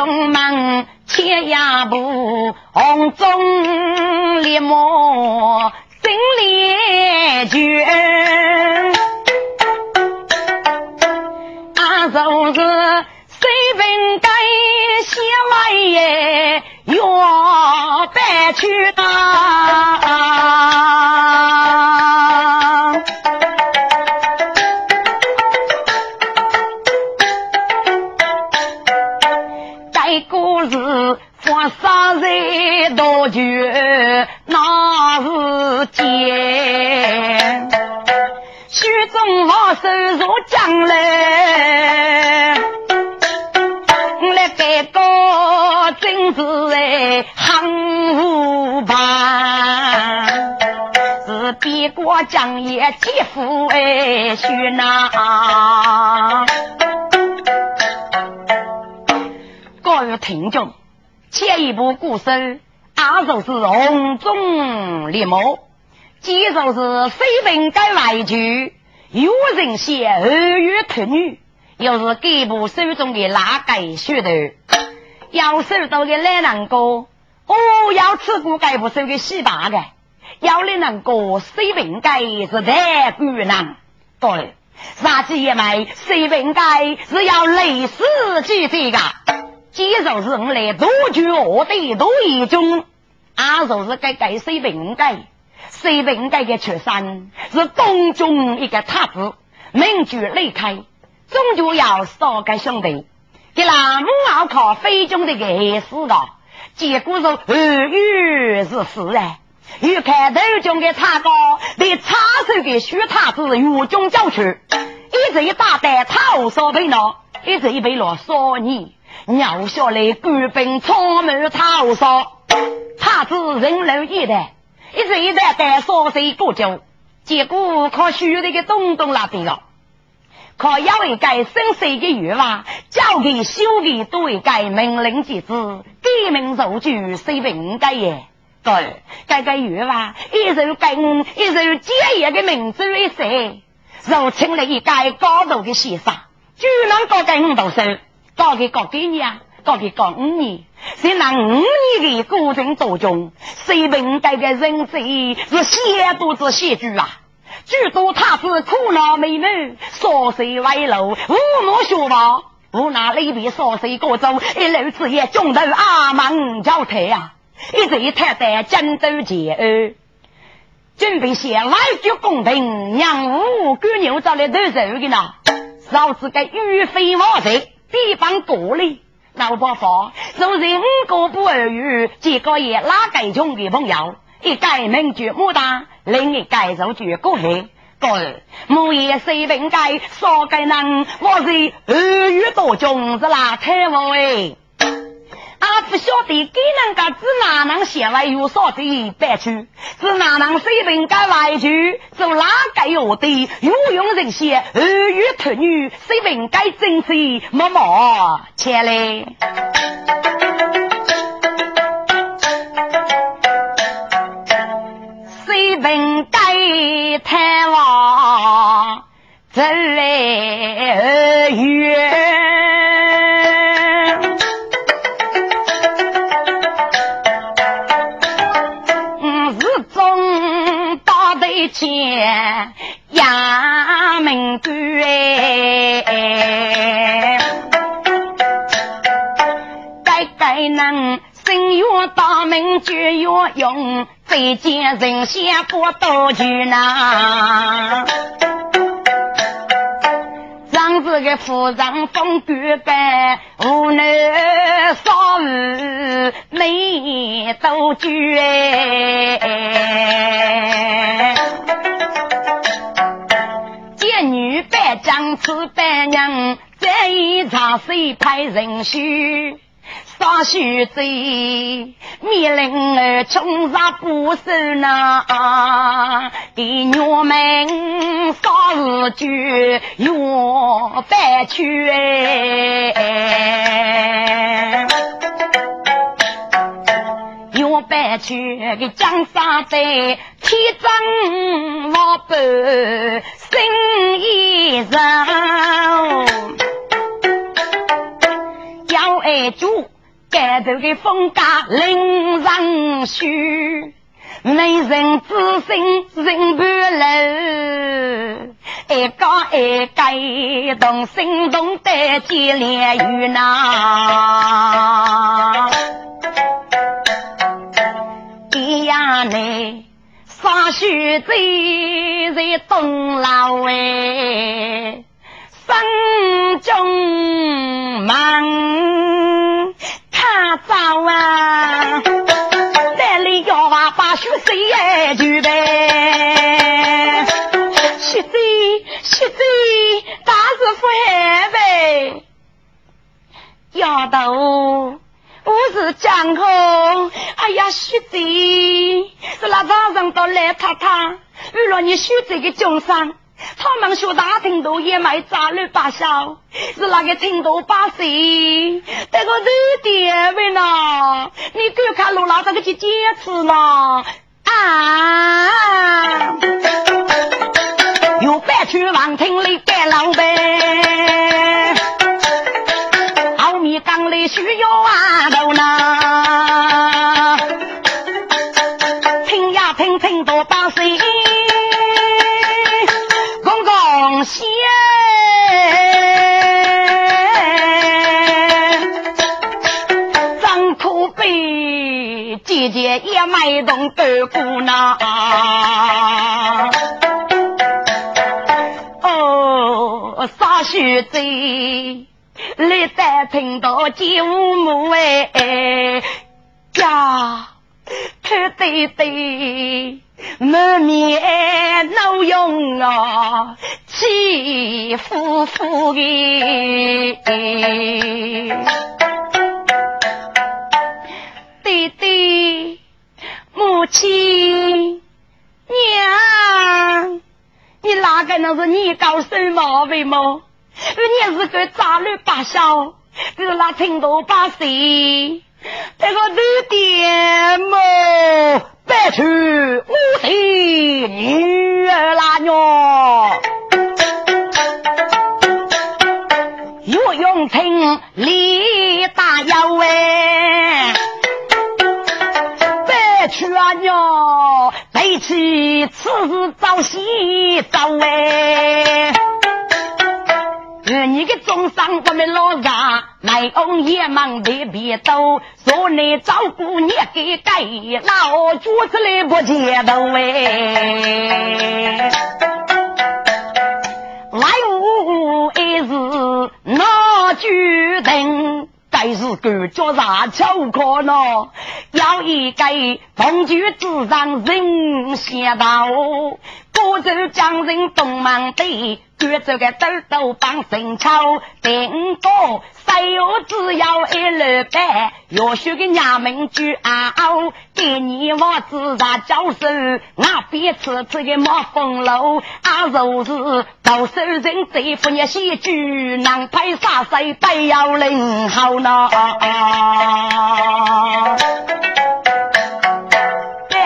中门切牙步，红中立马心里决，啊，就是水平该写完耶，要白去的。多久那是间？许中华收入将来，来改革政治哎，很无办，是边国将也几乎哎，许那。各位听众。前一部故事，阿就是红中立木，接着是飞奔改外剧，有人写二月特女，又是干部手中的拉改噱头，要收到的来人歌，哦，要吃过该部手的洗白的，要来人歌飞奔改是太困难，对，杀鸡也卖飞奔改是要累死几这个。接着是我来夺取我的多一中，阿就是该该水平改，水平改的出身是东中一个太子，名居离开，终究要少个兄弟，给那母要靠非中的个死的，结果是二月是死啊，又看头中的差高，被插手给徐太子狱中交去，一直一大袋草烧被闹，一直一被落烧泥。鸟下来，官兵草木草烧，他子人流一代，一直一代带烧水过酒，结果靠虚的个东东那边了，靠要一改生死的愿望，交给修的都一改命令机制，改名受举是不该耶？对，改改愿望，一手改一手接业的名字一些，如请了一改高度的先生，居然搞改五道手。搞给搞几年，搞给搞五年，谁拿五年的过程当中，谁本该的人生是写多子写句啊？诸多他是苦恼美满，少岁歪路，无路学吧？无那里边少岁过走，一路子也中头阿门交替啊！一直一太在争斗结恶，准备写来就公平，让五姑牛找来都走的呢，老子该欲飞毛贼。地方过里，老伯父就是五个不儿女，几个也拉改中的朋友，一改名绝牡丹，另一改就绝过黑。个木叶水平改，说改能，我是二语多中是哪太王哎？阿不晓得给人家只哪能写来有啥子白去？只哪能水平改外去？做哪个有的有用人些儿女特女水平改正气默默前来。水平改太王这来儿衙门官，该该能声乐大名就要用，再见人先不多句呐。长子个夫人风骨般，无奈少妇没多句哎。女扮将此扮娘，这一场谁派人须？少许子，命令儿冲上不守那，给娘们少日句要白去哎，要白去给江山在，天真老板生意人。爱主，盖头的风格令人虚。美人之心人不露，一讲一改动心动的结连语呐。呀内，啥须在在东楼哎，心中忙他走啊。把血水也举呗，血水血水大是不害呗，丫头，我是江红，哎呀血水是那早上到来太太，为了你血水的众生。他们说大听都也卖杂乱八小，是那个听都把谁？这个热点位呢？你给我看路老这个去解释呢？啊！也卖动豆腐呢。哦，傻须子，你再听到九母哎呀，可对对。满面怒容啊，气呼呼的。弟弟，母亲，娘，你哪个能是你搞什么为么？你是个杂乱八小，是那听到把谁？这个弟弟么？白去无妻去此事早洗澡哎。你个中伤，我们老家来翁也忙得别走，说你照顾你给改，老主子来不接头哎。来无一日那决定，该是个叫啥巧可呢？要一个同居之上人先到，不走将人东忙的。举这个豆豆帮神操，顶多谁有只要一六百，要学个娘们句嗷，给你我自然教授，那别吃这个冒风楼，啊，就是到手人这副你戏剧，能拍啥谁不要领好呢？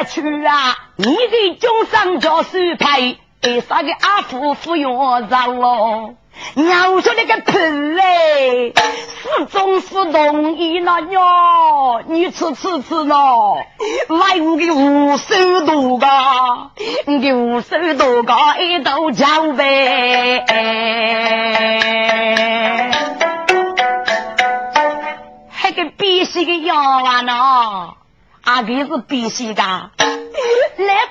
去啊，你的终生叫是派。为啥个阿夫妇用上喽？娘说那个屁哎，是总是同意了哟。你吃吃吃喏，来我给五十多个，你给五十多个一道交呗。还个必须的要完了，阿哥是必须的，来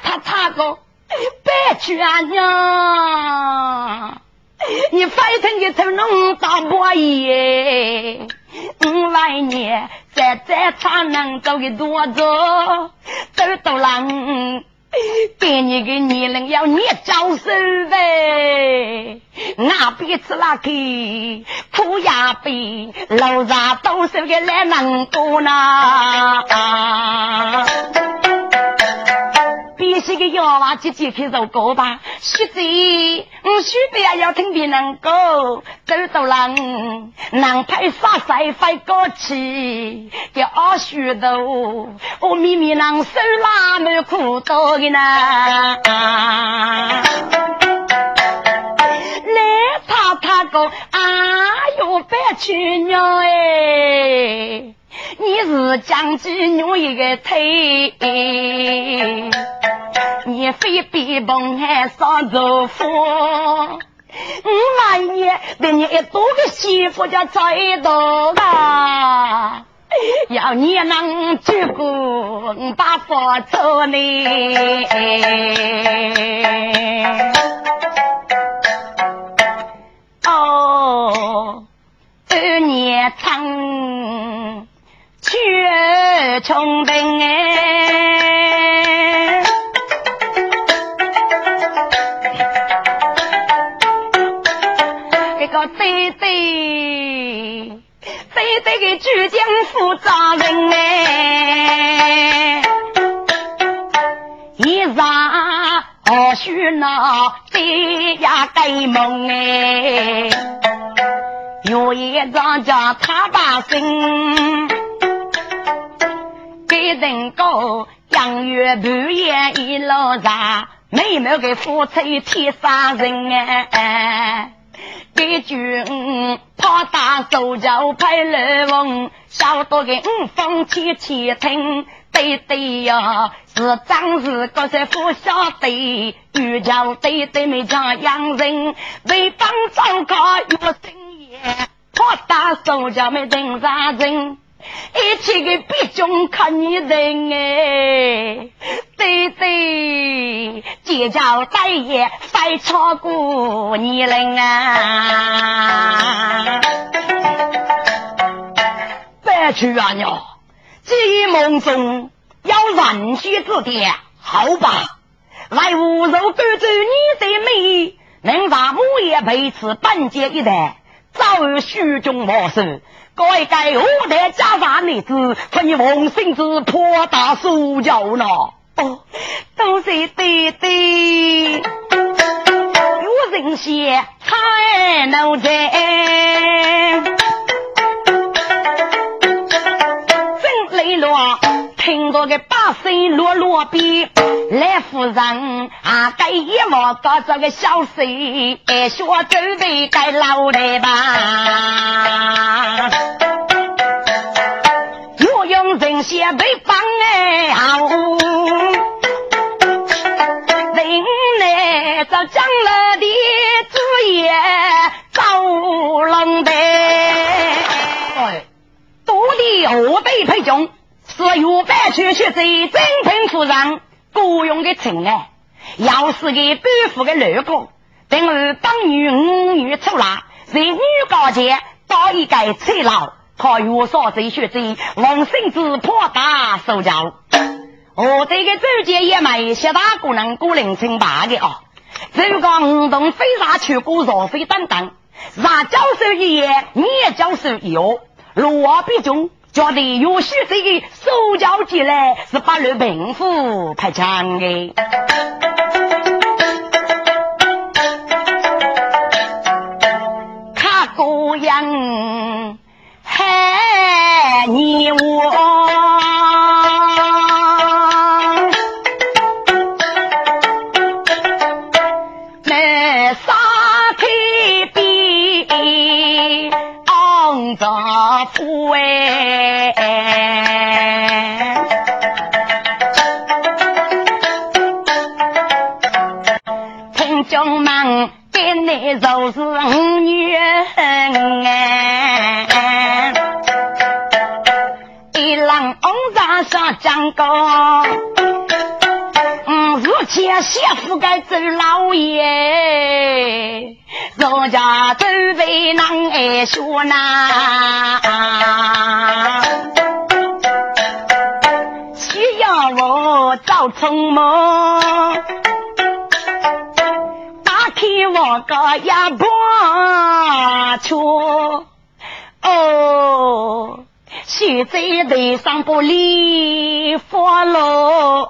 他他个。白去阿娘！你反正你成能大伯爷，五来年再再差能走的多走，走到了。给你个年龄要你招手呗，那别吃那个苦呀呗，老啥都是个来能多呢啊。你是个要娃姐姐去走歌吧，学子，我学的也要听别人讲，走到人南派啥赛飞过去，叫二学的，我明明能手拉满苦多的呢。来他他个，哎呦别去娘哎，你是将军女一个腿，你非比崩还上走夫。我万一被你一多个媳妇就猜到啊！要你能照顾把佛做呢？哦，二年长，却穷病哎，这个对对。非得给举江负责人哎，一上何须那对呀盖梦哎，有一张叫他把心，给人高养月半夜一路上，妹妹给夫妻天杀人哎。给军怕打手脚派来翁，小多个五方天天听，对对呀，是张是各些不晓得，遇着对对没叫洋人，为帮张家有生意，怕打手脚没听啥人。一切给别中看你人哎，对对，结交大爷非超过你人啊！别去啊娘，计梦中要人血之点，好吧？来无肉赶走你的美，能让母爷陪此半截一代，早已虚中莫收。该该何代家法女子，看你王孙子破大手脚呢？哦，都是对对，有人写才能在，真磊落。听到个八声落落边，来夫人啊，该一毛搞这个小事，哎，学准备该老来吧。又用人血被绑哎，好，人呢这将来的主也遭龙的，哎，多的何辈配穷。是有百去去贼真品夫人雇佣的情爱，要是给官府的六个，等于当女五女出来，在女高前到一个催牢，他有所贼学贼，王孙子破大手脚。我这个周杰也没些大姑娘过人清白的啊，如果五动非杀去过若非等等，让教授一言，你也教授一哦，罗必中。觉得有些这个手脚起来是把路民服拍枪的。他个样嘿。如今媳妇该走老爷，人家准备难挨说呐。需要我早匆忙，打开我个哑巴车哦。现在头上不理发喽，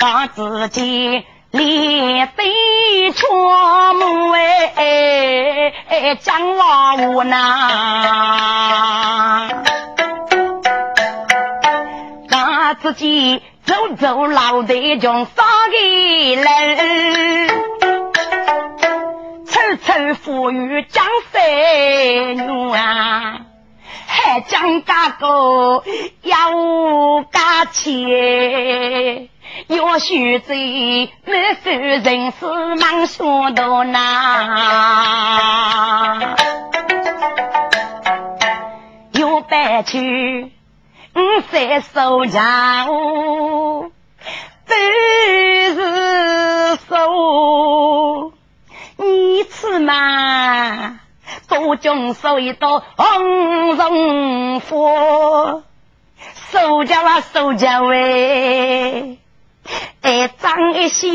把自己脸对窗幕哎，讲话无奈，把自己走走老得中上个楼，仇富裕江山啊，还讲家个要家钱，要许罪，没受人事忙说多呐，有白去。五三收家务，都是收。你吃嘛，多种收一道红绒花，收家哇收家喂，哎脏一些，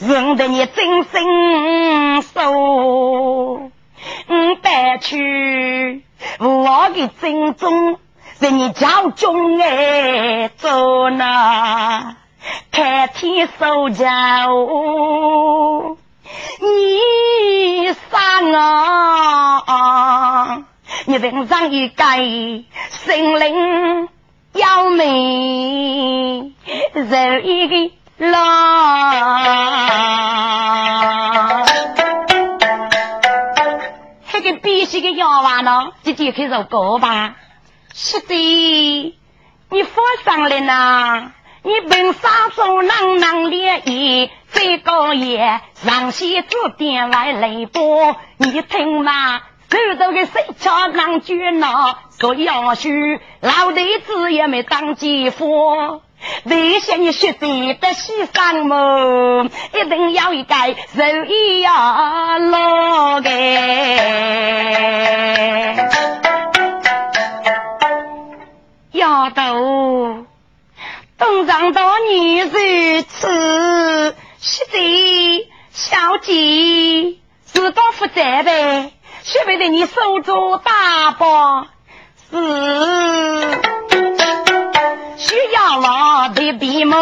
认得你真心收。五百去。我的正宗是你家中哎，做那开天收家务，你上啊，你人上一改，心灵要美，人一个郎。这个必须的药丸呢，姐姐开始搞吧。是的，你放上来呐，你本杀手能能烈意，最高也让西子点来雷波，你听嘛，手头的谁家能绝呢？说要许老弟子也没当姐夫。为些你学的得西上么？一定要一个手艺呀，老个。丫头，东上到你如此，是的，小姐自告负责呗，学不得你手中大包是。需要了的笔墨，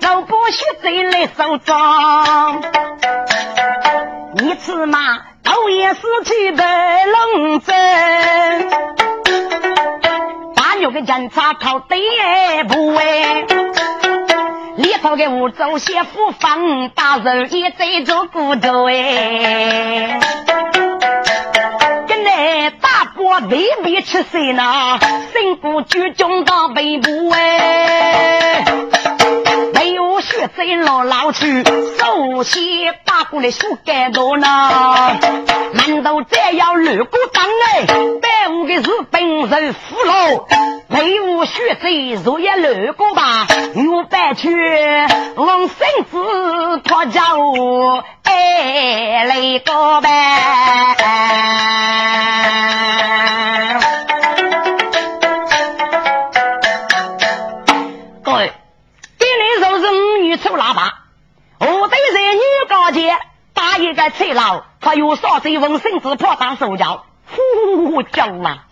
都不许再来收装。你吃嘛，头也是去白龙镇，大牛的检查靠第不位，里头的五洲些福方，大人也在做骨头哎。跟那大伯未必吃谁呢？身不居中到背部哎，没有学在老去，首先打过来树干多呢。难道这样路过当哎？百五的是本人俘虏，没有学在若也路过吧？我白去往身子拖着哎来个呗。女高街打一个菜楼，他有少水文身子破当手脚，呼叫啊！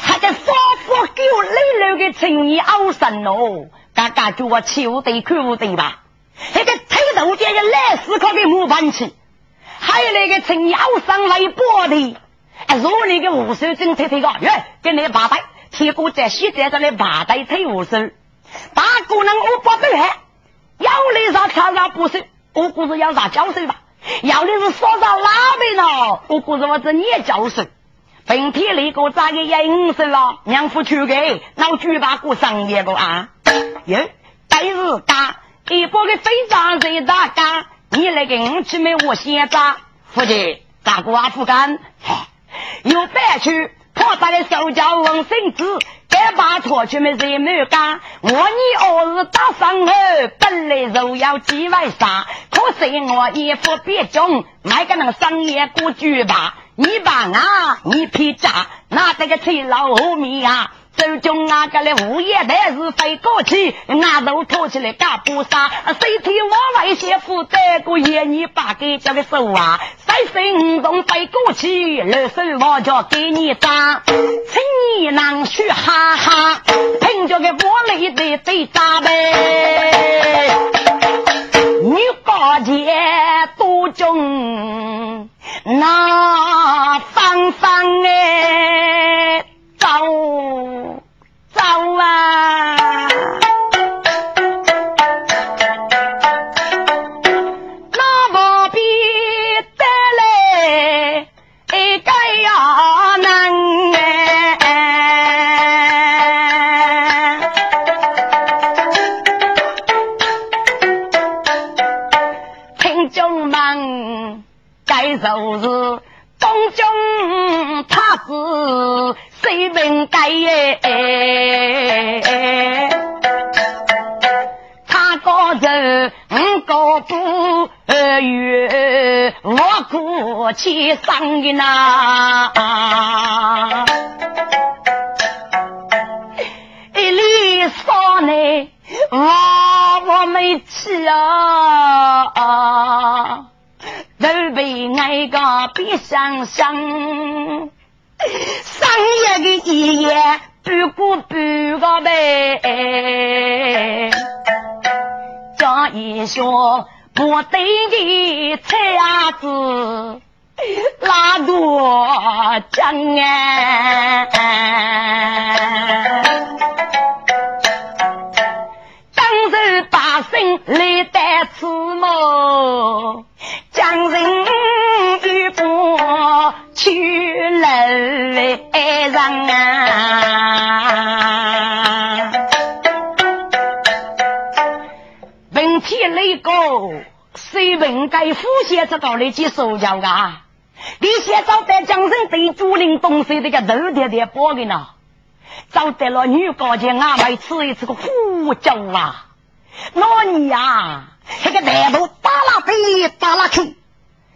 还在发发给我累累的青年熬神哦，嘎嘎叫我秋对看不对吧？那个推头家要来思考的木板器，还有那个青年熬神来剥的。如那个五手真推推个，耶，跟你八代，铁锅在西在这里八代推五手，大姑娘我不对还，要你上挑上不手，我估是要上交手吧，要的是说上拉边呢，我估是我这你也交手，本天那个咋个也五手了，娘夫去给，老举把过上一个啊，耶，待日干，一波个非常人大干，你来给我去没我先扎，夫妻咋个阿不干？有白去，跑大的手脚问身子，该把错去没谁没干。我你儿子打上我，本来就要几万杀，可是我一副别种，买个那个商业古剧吧。你把啊，你皮扎，那这个吹老后面啊。手中那个嘞物业台是飞过去，拿头拖起来干不杀，谁听我外些负责过夜你把给叫个手啊，三分五钟飞过去，二手我就给你打，请你能去哈哈，凭着个我里的最大呗，你高洁多重，那苦气伤的呐。一里少呢，我我没去啊。都被爱个别想想，商业的一夜不过不个呗，这一说不对的菜伢子 拉多江啊，当时百姓来得此么？江人与过去楼上啊，问题那个谁问该副县这道理去受教啊？你先找得江人对竹林东西这个头点点包的呢？找得了女高级阿妹吃一次个苦酒啊！那你呀？这个大头打拉飞打拉去，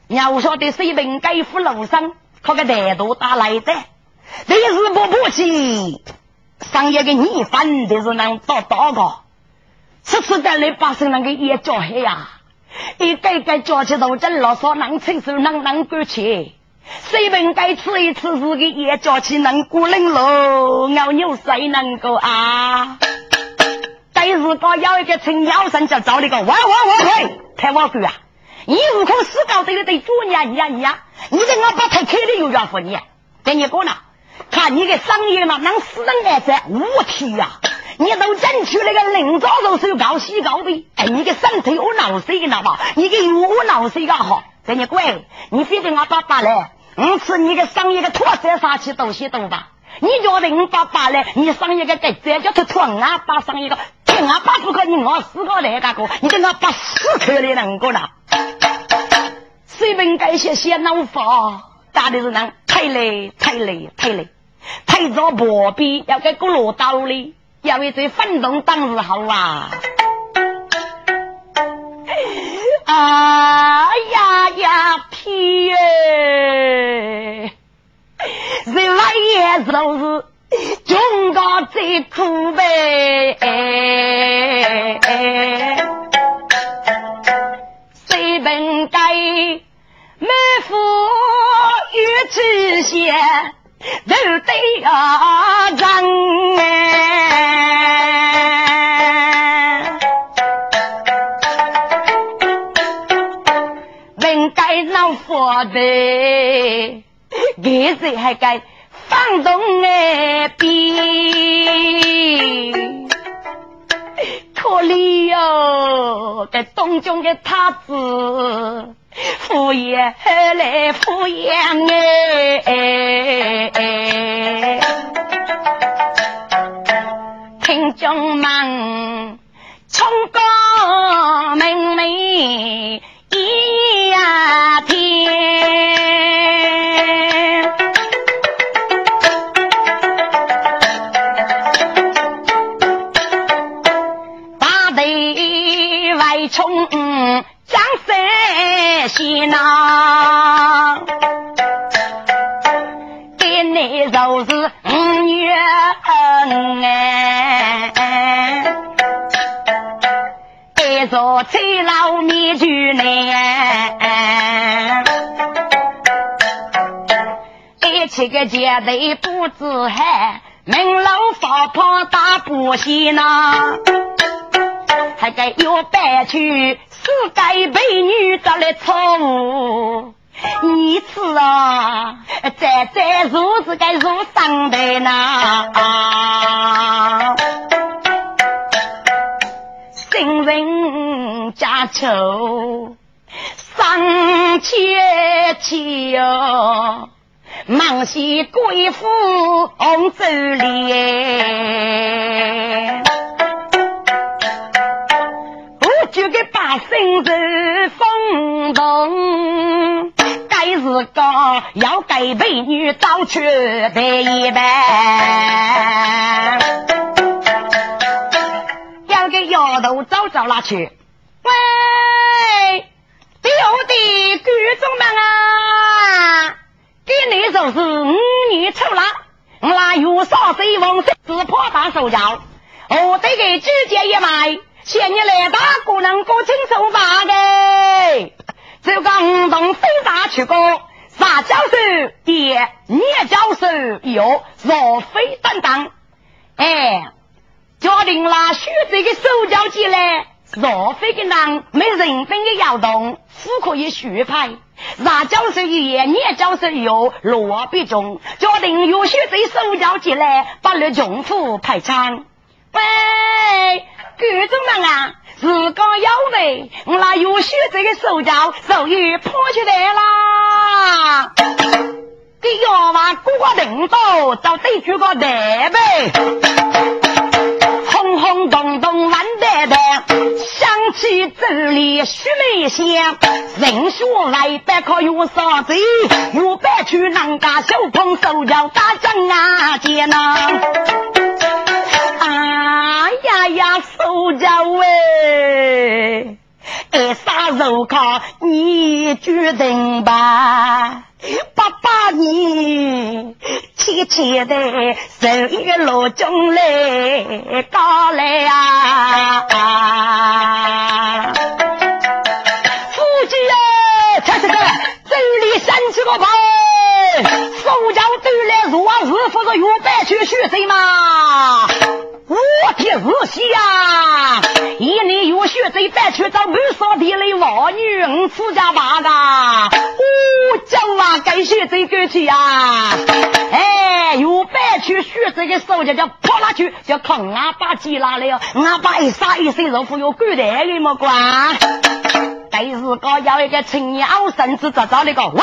要晓得水平该扶路上，可个大头打来的，你是不不起，上一个你反的是能到大个，次次带来把生那个也叫黑呀，一个个叫起头真老少能承受能能过去，水平该吃一次是个也叫起能过冷喽，牛牛谁能够啊？但是个有一个陈妖神就找你个，喂喂喂喂，太我句啊！你如果死搞对了对主呀你呀你呀，你这我把太开的又要付你，跟你讲呢，看你的商业嘛，能死人来着，无体呀！你都争取那个领导都是高西高的，哎，你的身体我老死的了吧？你的药我老死个好，跟你乖，你非得我爸爸来，我吃你的商业的脱色杀气东西懂吧？你叫的我爸爸来，你上一个给这叫他脱俺爸上一个。我八十个你我四个来个个，你跟我八十克的能够了？水本该些些脑发，打的是人太累太累太累，太早破壁要给咕噜道理，要一嘴奋动当日好啊！啊 呀呀皮耶，人来也都是。中国最苦呗，谁本该满腹与之些都得啊人闹佛的，给谁还该？放动哎，比可怜哟！这东中的太子敷衍来敷衍哎，听众们，冲高明媚一呀西呐，给你就是五月哎，一座翠楼面具呢，一起个街头不知海，门楼放炮打不息呐。还该有白去，是该被女的来宠。你次啊，再再如是该如上的呐。新人家丑，上切切哟，忙西贵妇红走脸。就给百姓是风动，该是讲要给美女找去的一般，要给丫头找找哪去？喂，表弟、观众们啊，给你就是五年出了，我那有啥水王是破大手脚，我得给直接一买，前你来打鼓能过清手把的，就讲动飞大去过，啥教授爹，聂教授有若非担当，哎，家庭啦学这个手脚起来。若非的人没人本的摇动，富可以学派。那教授一言，你教授有落笔中，决定有学这手脚起来，把那穷苦排场。喂，观众们啊，自刚有为，我那有学这个手脚，手艺破起来啦。给要娃过个领导，就得举个台呗。轰轰动动万代代，起这里须眉香。人说来百可有啥子？有百去人家手捧手脚打仗啊见呐！啊呀呀手脚喂！哎，啥肉糠你决定吧，爸爸你切切的手一个老钟来搞来呀！夫妻啊，这是个这里三十个牌，手脚都来如啊日不是有白去学谁吗？我的日西呀！一年有血贼带去找满少地雷王女，五出家八个，我叫啊，该血贼过去呀！哎，有白去血贼的手就叫跑哪去，叫扛俺把鸡拉来，俺把一杀一身肉腐有狗蛋的么管？但是搞要一个青年熬身子咋着那个？喂，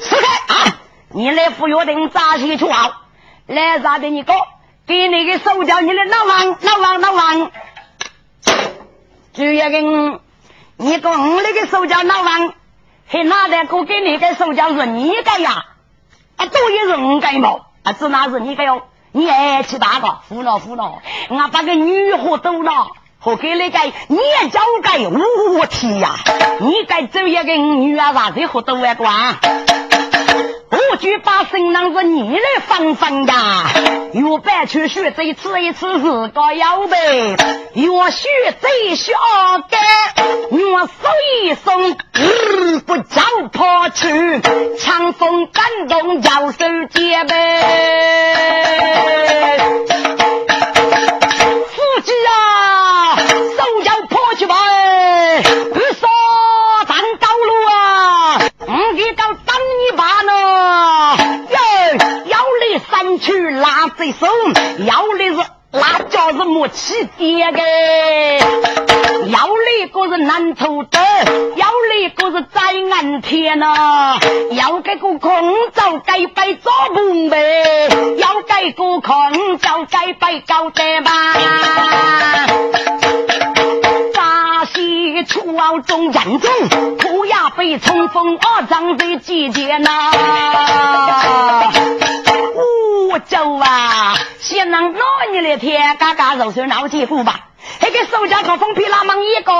死开啊！你来服药定扎起去好，来咋的你搞？给那个手脚，你的老王老王老王，主要跟你讲那个手脚老王，还哪得过给你个手脚是你个呀？啊，都也是我个嘛？啊，只那是你个哟？你爱去打个？胡闹胡闹！我把个女活都了，和给那个你交给我天呀！你该走一个女啊，啥子活都外关？我就把新郎是你来放放呀，有白去学这一次一次是个要呗，有学这学干，我手一松，不叫跑去，强风感动摇手接呗，手，要的是那叫是没起点的，要的个是难头的，要的个是在暗天呐，要给个空就该摆做梦呗，要给个空就该摆高德吧。大西出奥中人中，土呀被冲锋二张的季节呐。走啊！先让老你来天嘎嘎肉手闹结果吧。那个手家靠风皮拉忙一个，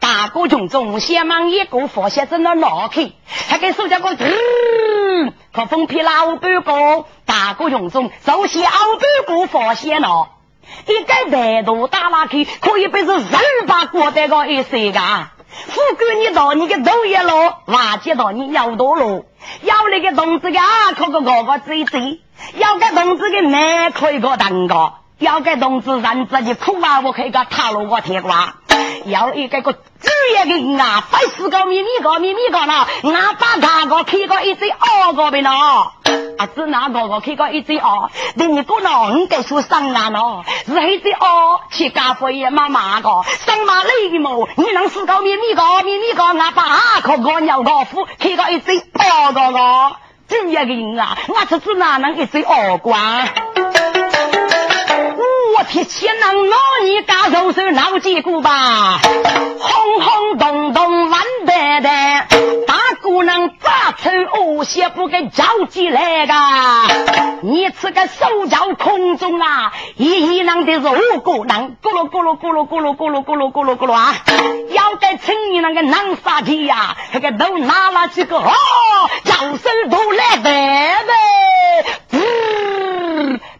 大哥群众先忙一个，发现在那闹开。那个手家个嗯，靠风皮拉半个，大哥群众首先熬半个发现了。一个大头打拉开，可以被是人把过得个一岁个。富贵你到你个头一落，瓦接到你要多了，要那个同志的啊，可个个个嘴嘴。要个同志的奶可以个蛋糕，要个同志人自己苦啊，我可以个塔罗个铁瓜，要一个个主要的人啊，百十个米米个米米个呢，俺把他个开个一只二个的呢，啊，只拿个个开个一只二，等你个呢，你该说上岸咯，是一只二去家父爷妈妈个，上马累的么？你能四个米米个米米个，俺把阿个个鸟个夫开个一只二个个。这样个人啊，我这是哪能一嘴耳光？我天，先能拿你家手手闹结果吧？轰轰动动万代代，大姑娘咋打出恶血不给着急来个，你这个手脚空中啊，一一囊的肉骨囊，咕噜咕噜咕噜咕噜咕噜咕噜咕噜咕噜啊！要该称你那个囊杀皮呀，那个都拿了几个哦，叫声都来得呗，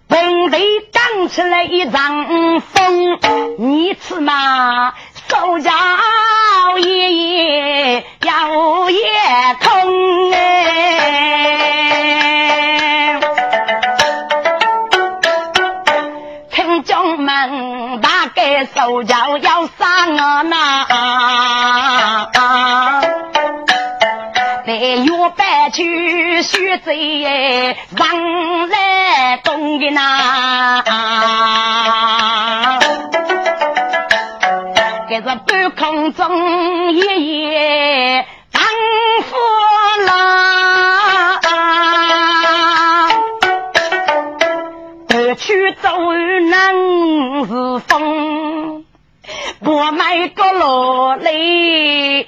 本地刚起来一张风，你吃嘛？手脚爷爷摇也空哎，听众们大概手脚要上啊那，在月半去学贼上来个呐，这是半空中夜夜当夫郎，二去走能是风，我买个罗嘞。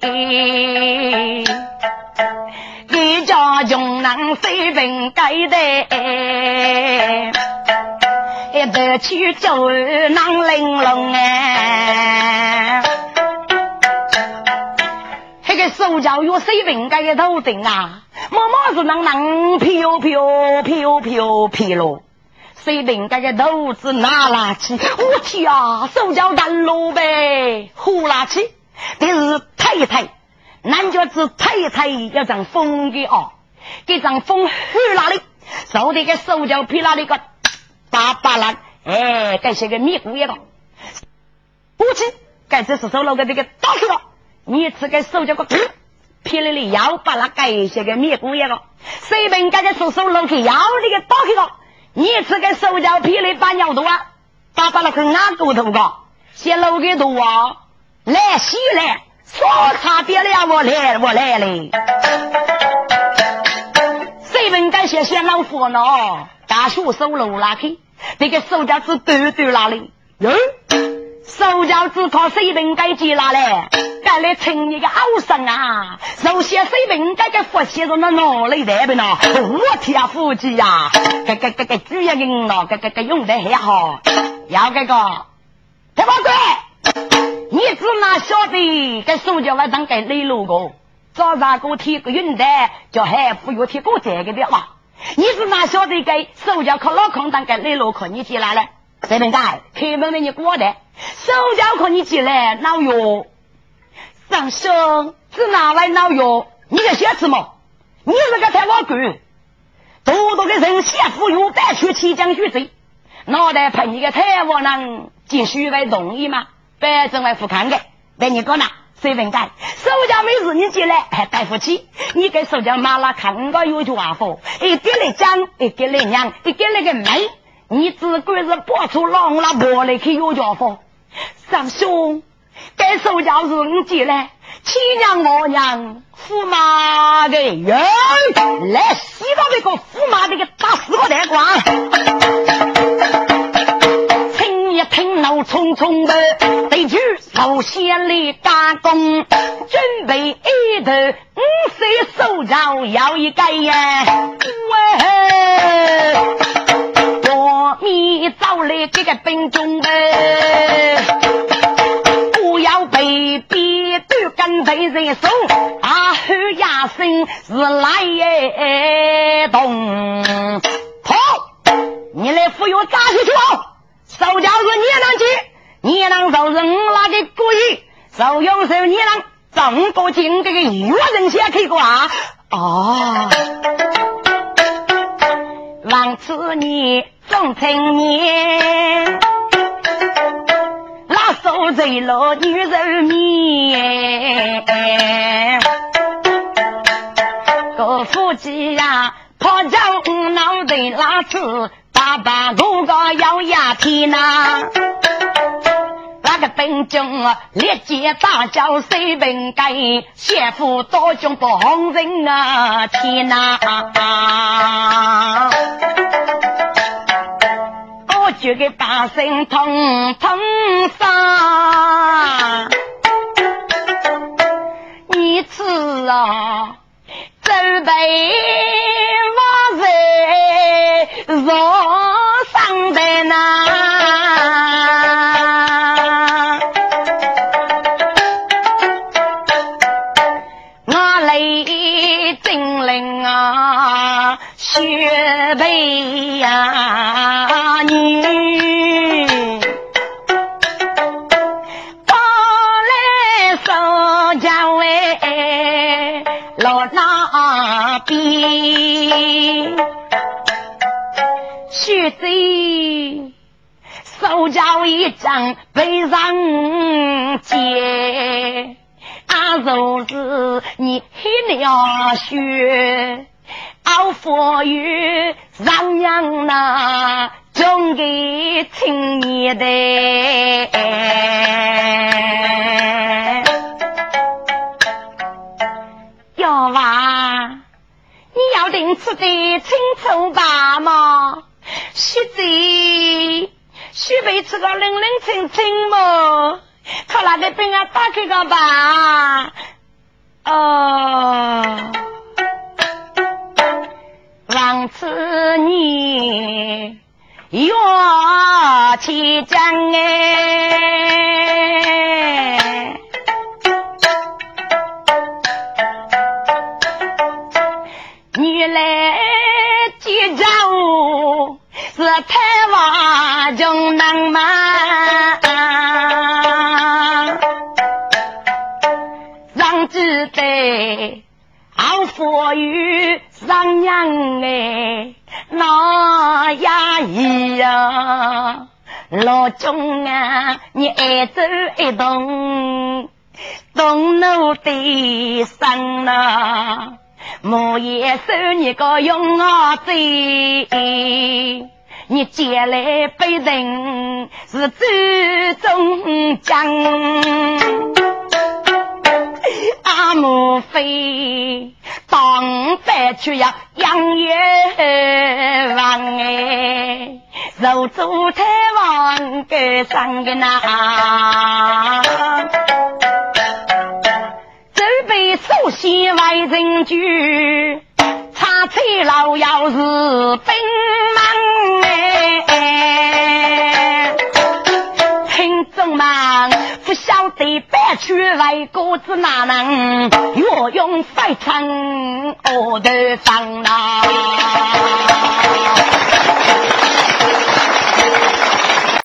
家穷人随便改的。一得去走能玲珑哎，那个手脚有水平盖的头顶啊，妈妈是能能飘飘飘飘飘咯，水平盖的头子拿拉起，我去啊，手脚单落呗，呼啦起，这是太太，男脚子太太要长风的哦，给张风呼啦哩，手的个手脚皮啦哩个。八八烂，哎，该些个米糊一个，不去，该这是手老个这个打去了，你吃个手脚个，撇了哩腰把那该些个米糊一个，随便该个手手老去腰这个打去了，你吃个手脚撇了把尿肚啊，打把那个俺骨头个，先老给多啊，来洗来，说差别了我来我来嘞，随便该些些老夫呢。大树手路拉去，这个手脚子短短哪里？哟，手脚子靠水平该接拉嘞？该来称一个好生啊！首先水平该个佛写上那哪里在边呢？我天夫妻呀，这个这个主要人咯，这个这用的很好。要这个，太宝贵，你只哪晓得？这手脚来当给内路个，早上给我贴个云带，叫海富有贴过这个的话。你是哪晓得该手脚靠老空当该内陆靠你进来了？这边干开门的你过来，手脚靠你进来闹哟。上兄是哪位闹哟？你在写什么？你是个太王官，多多的人先富有百去七将去贼，脑袋喷你个太王人，继续为同意吗？百正为富看的，被你搞哪？随便干，手脚没事，你进来还带不起。你给手脚马拉看个有句话说：一给来讲，一给来娘，一给你个妹，你只管是拔出狼拉玻璃去有家伙。三兄，该手脚是你进来，亲娘我娘驸马的人来洗到那个驸马的个打死个大官。一听怒冲冲的，得去首先来加工，准备一头五色手脚要一盖呀！喂，我米找来这个兵中的，不要被逼都跟被人送，啊吼呀声是来动，好，你来扶我扎下去哦！手脚是你能去，你能受人那个故意，受用手你能整个进这个越人先去过啊！哦，王次你总成年，那受罪了女人命，个夫妻呀，跑叫脑袋拉次。爸爸，如果要压天呐，那个兵将啊，立即大叫水平盖，先父多将不红人啊，天呐！我觉个大声通通杀，你吃啊，准备在若上的那，我泪精灵啊，雪白呀女。血贼手脚一张背上肩，啊，就是你黑了血，熬佛雨让娘那种给亲你的，要娃，你要定吃的清楚吧嘛？现在许备吃个冷冷清清么？靠那个病啊打开个吧。哦，王子你岳起将哎，太王中能吗？让知得好佛语上娘哎，那呀咿呀，老钟啊，你爱走一动，动怒的生呐，莫也收你个用啊嘴。你借来被人是祖宗将，阿母非当白去呀养月王哎，肉做太王给上个那，准备首席外人居。他这老要是本王听众们不晓得搬出来个子哪能药用反正我都当了